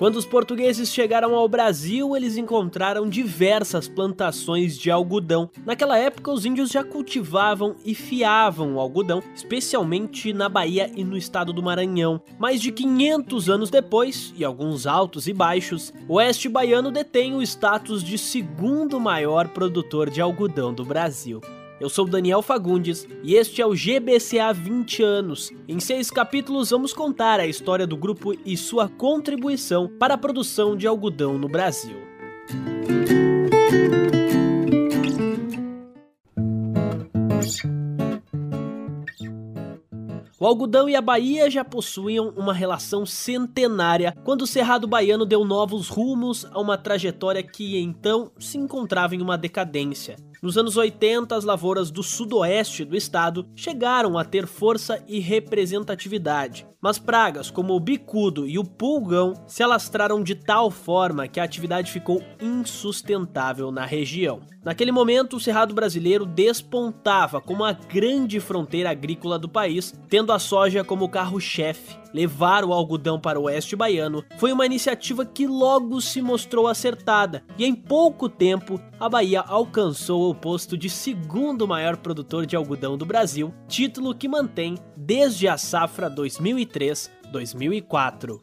Quando os portugueses chegaram ao Brasil, eles encontraram diversas plantações de algodão. Naquela época, os índios já cultivavam e fiavam o algodão, especialmente na Bahia e no estado do Maranhão. Mais de 500 anos depois, e alguns altos e baixos, o oeste baiano detém o status de segundo maior produtor de algodão do Brasil. Eu sou Daniel Fagundes e este é o GBCA 20 anos. Em seis capítulos vamos contar a história do grupo e sua contribuição para a produção de algodão no Brasil. O algodão e a Bahia já possuíam uma relação centenária quando o Cerrado Baiano deu novos rumos a uma trajetória que então se encontrava em uma decadência. Nos anos 80, as lavouras do sudoeste do estado chegaram a ter força e representatividade, mas pragas como o bicudo e o pulgão se alastraram de tal forma que a atividade ficou insustentável na região. Naquele momento, o Cerrado brasileiro despontava como a grande fronteira agrícola do país, tendo a soja como carro-chefe. Levar o algodão para o oeste baiano foi uma iniciativa que logo se mostrou acertada, e em pouco tempo a Bahia alcançou o posto de segundo maior produtor de algodão do Brasil, título que mantém desde a safra 2003-2004.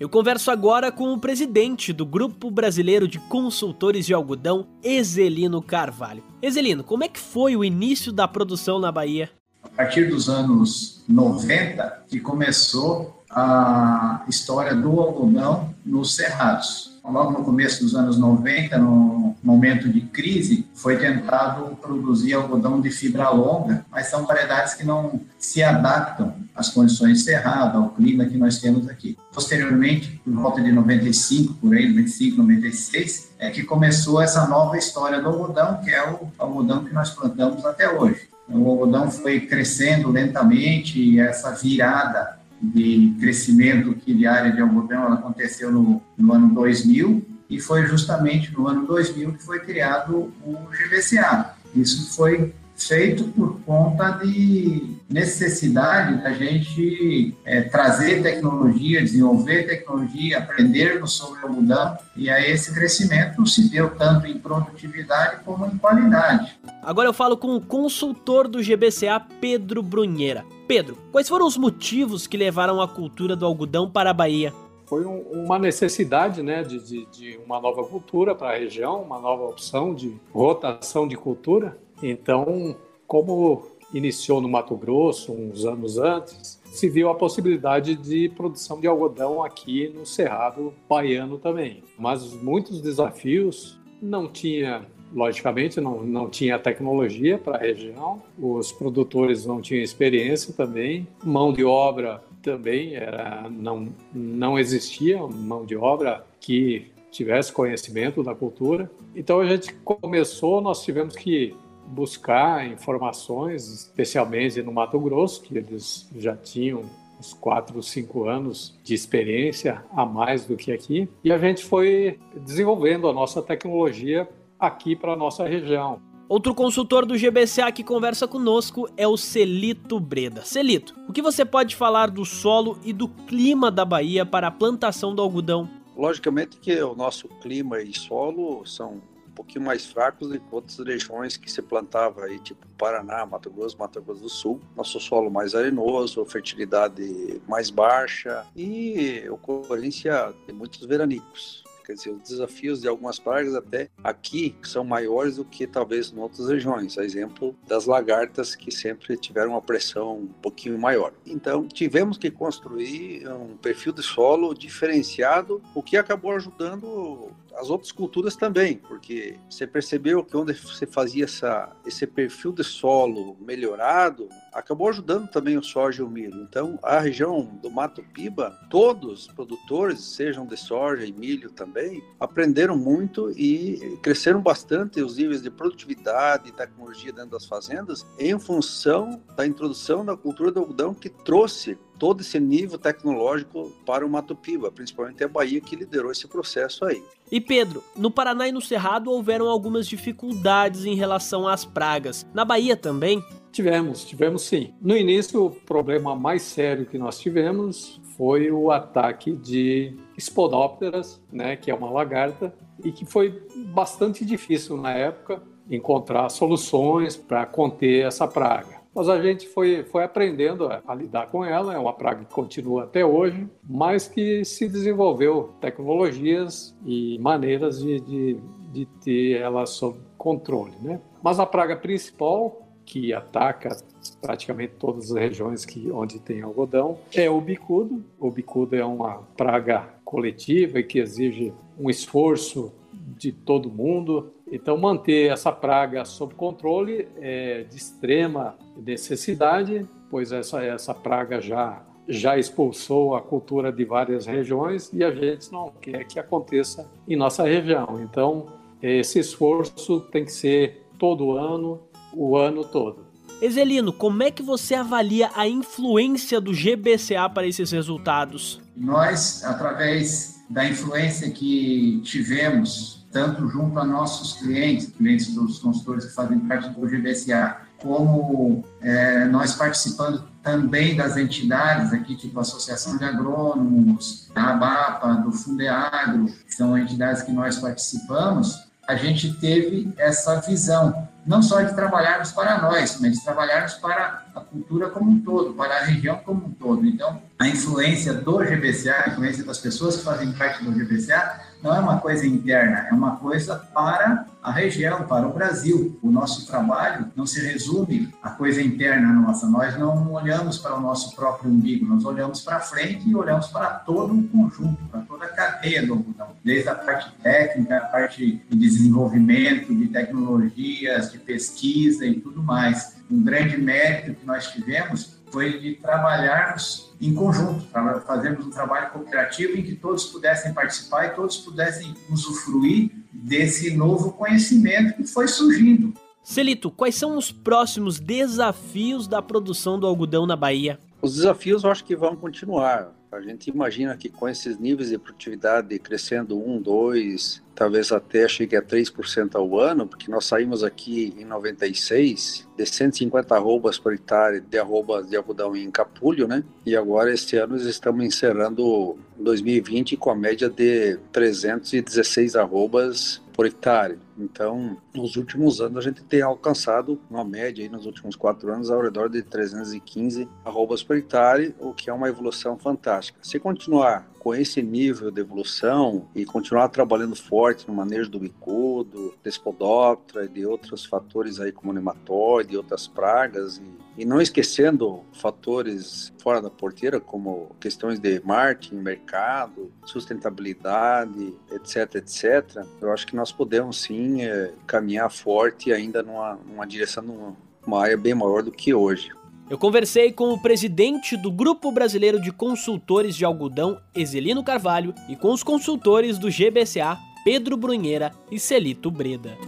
Eu converso agora com o presidente do Grupo Brasileiro de Consultores de Algodão, Ezelino Carvalho. Ezelino, como é que foi o início da produção na Bahia? A partir dos anos 90 que começou a história do algodão nos cerrados logo no começo dos anos 90, no momento de crise, foi tentado produzir algodão de fibra longa, mas são variedades que não se adaptam às condições de cerrado, ao clima que nós temos aqui. Posteriormente, por volta de 95, por aí, 95, 96, é que começou essa nova história do algodão, que é o algodão que nós plantamos até hoje. O algodão foi crescendo lentamente e essa virada de crescimento de área de algodão aconteceu no, no ano 2000 e foi justamente no ano 2000 que foi criado o GBCA. Isso foi feito por conta de necessidade da gente é, trazer tecnologia, desenvolver tecnologia, aprendermos sobre o algodão, e aí esse crescimento se deu tanto em produtividade como em qualidade. Agora eu falo com o consultor do GBCA, Pedro Brunheira. Pedro, quais foram os motivos que levaram a cultura do algodão para a Bahia? Foi um, uma necessidade né, de, de, de uma nova cultura para a região, uma nova opção de rotação de cultura. Então, como iniciou no Mato Grosso uns anos antes, se viu a possibilidade de produção de algodão aqui no Cerrado Baiano também. Mas muitos desafios, não tinha, logicamente, não, não tinha tecnologia para a região, os produtores não tinham experiência também, mão de obra também era, não, não existia mão de obra que tivesse conhecimento da cultura. Então a gente começou, nós tivemos que buscar informações, especialmente no Mato Grosso, que eles já tinham uns quatro, cinco anos de experiência a mais do que aqui, e a gente foi desenvolvendo a nossa tecnologia aqui para a nossa região. Outro consultor do GBCA que conversa conosco é o Celito Breda. Celito, o que você pode falar do solo e do clima da Bahia para a plantação do algodão? Logicamente que o nosso clima e solo são pouquinho mais fracos do que outras regiões que se plantava aí, tipo Paraná, Mato Grosso, Mato Grosso do Sul. Nosso solo mais arenoso, fertilidade mais baixa e ocorrência de muitos veranicos. Quer dizer, os desafios de algumas pragas até aqui são maiores do que talvez em outras regiões. A exemplo das lagartas que sempre tiveram uma pressão um pouquinho maior. Então, tivemos que construir um perfil de solo diferenciado, o que acabou ajudando as outras culturas também, porque você percebeu que onde você fazia essa, esse perfil de solo melhorado, acabou ajudando também o soja e o milho. Então, a região do Mato Piba, todos os produtores, sejam de soja e milho também, aprenderam muito e cresceram bastante os níveis de produtividade e tecnologia dentro das fazendas em função da introdução da cultura do algodão que trouxe todo esse nível tecnológico para o Mato Piba, principalmente a Bahia que liderou esse processo aí. E Pedro, no Paraná e no Cerrado houveram algumas dificuldades em relação às pragas. Na Bahia também? Tivemos, tivemos sim. No início, o problema mais sério que nós tivemos foi o ataque de Spodopteras, né, que é uma lagarta, e que foi bastante difícil na época encontrar soluções para conter essa praga. Mas a gente foi, foi aprendendo a, a, lidar com ela, é uma praga que continua até hoje, mas que se desenvolveu tecnologias e maneiras de, de, de ter ela sob controle. Né? Mas a praga principal, que ataca praticamente todas as regiões que, onde tem algodão, é o bicudo. O bicudo é uma praga coletiva e que exige um esforço de todo mundo. Então, manter essa praga sob controle é de extrema necessidade, pois essa, essa praga já, já expulsou a cultura de várias regiões e a gente não quer que aconteça em nossa região. Então, esse esforço tem que ser todo ano, o ano todo. Exelino, como é que você avalia a influência do GBCA para esses resultados? Nós, através da influência que tivemos, tanto junto a nossos clientes, clientes dos consultores que fazem parte do GBCA, como é, nós participando também das entidades aqui, tipo a Associação de Agrônomos, da ABAPA, do Fundeagro, que são entidades que nós participamos, a gente teve essa visão não só de trabalharmos para nós, mas de trabalharmos para a cultura como um todo, para a região como um todo. Então, a influência do GBCA, a influência das pessoas que fazem parte do GBCA, não é uma coisa interna, é uma coisa para a região, para o Brasil. O nosso trabalho não se resume à coisa interna nossa. Nós não olhamos para o nosso próprio umbigo, nós olhamos para frente e olhamos para todo o conjunto, para toda a cadeia do algodão, desde a parte técnica, a parte de desenvolvimento, de tecnologias, de pesquisa e tudo mais. Um grande mérito que nós tivemos foi de trabalharmos em conjunto, fazermos um trabalho cooperativo em que todos pudessem participar e todos pudessem usufruir desse novo conhecimento que foi surgindo. Celito, quais são os próximos desafios da produção do algodão na Bahia? Os desafios eu acho que vão continuar. A gente imagina que com esses níveis de produtividade crescendo 1, 2, talvez até chegue a 3% ao ano, porque nós saímos aqui em 96 de 150 arrobas por hectare de arrobas de algodão em capulho, né? E agora este ano estamos encerrando 2020 com a média de 316 arrobas por hectare. Então, nos últimos anos, a gente tem alcançado uma média, aí, nos últimos quatro anos, ao redor de 315 arrobas por hectare, o que é uma evolução fantástica. Se continuar com esse nível de evolução e continuar trabalhando forte no manejo do bicudo, despodoptera e de outros fatores aí como nematóide e outras pragas e e não esquecendo fatores fora da porteira, como questões de marketing, mercado, sustentabilidade, etc, etc. Eu acho que nós podemos sim é, caminhar forte ainda numa, numa direção, numa área bem maior do que hoje. Eu conversei com o presidente do Grupo Brasileiro de Consultores de Algodão, Exelino Carvalho, e com os consultores do GBCA, Pedro Brunheira e Celito Breda.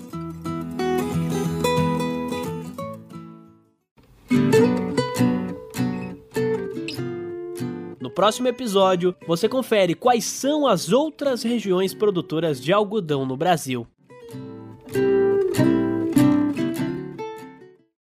No próximo episódio, você confere quais são as outras regiões produtoras de algodão no Brasil.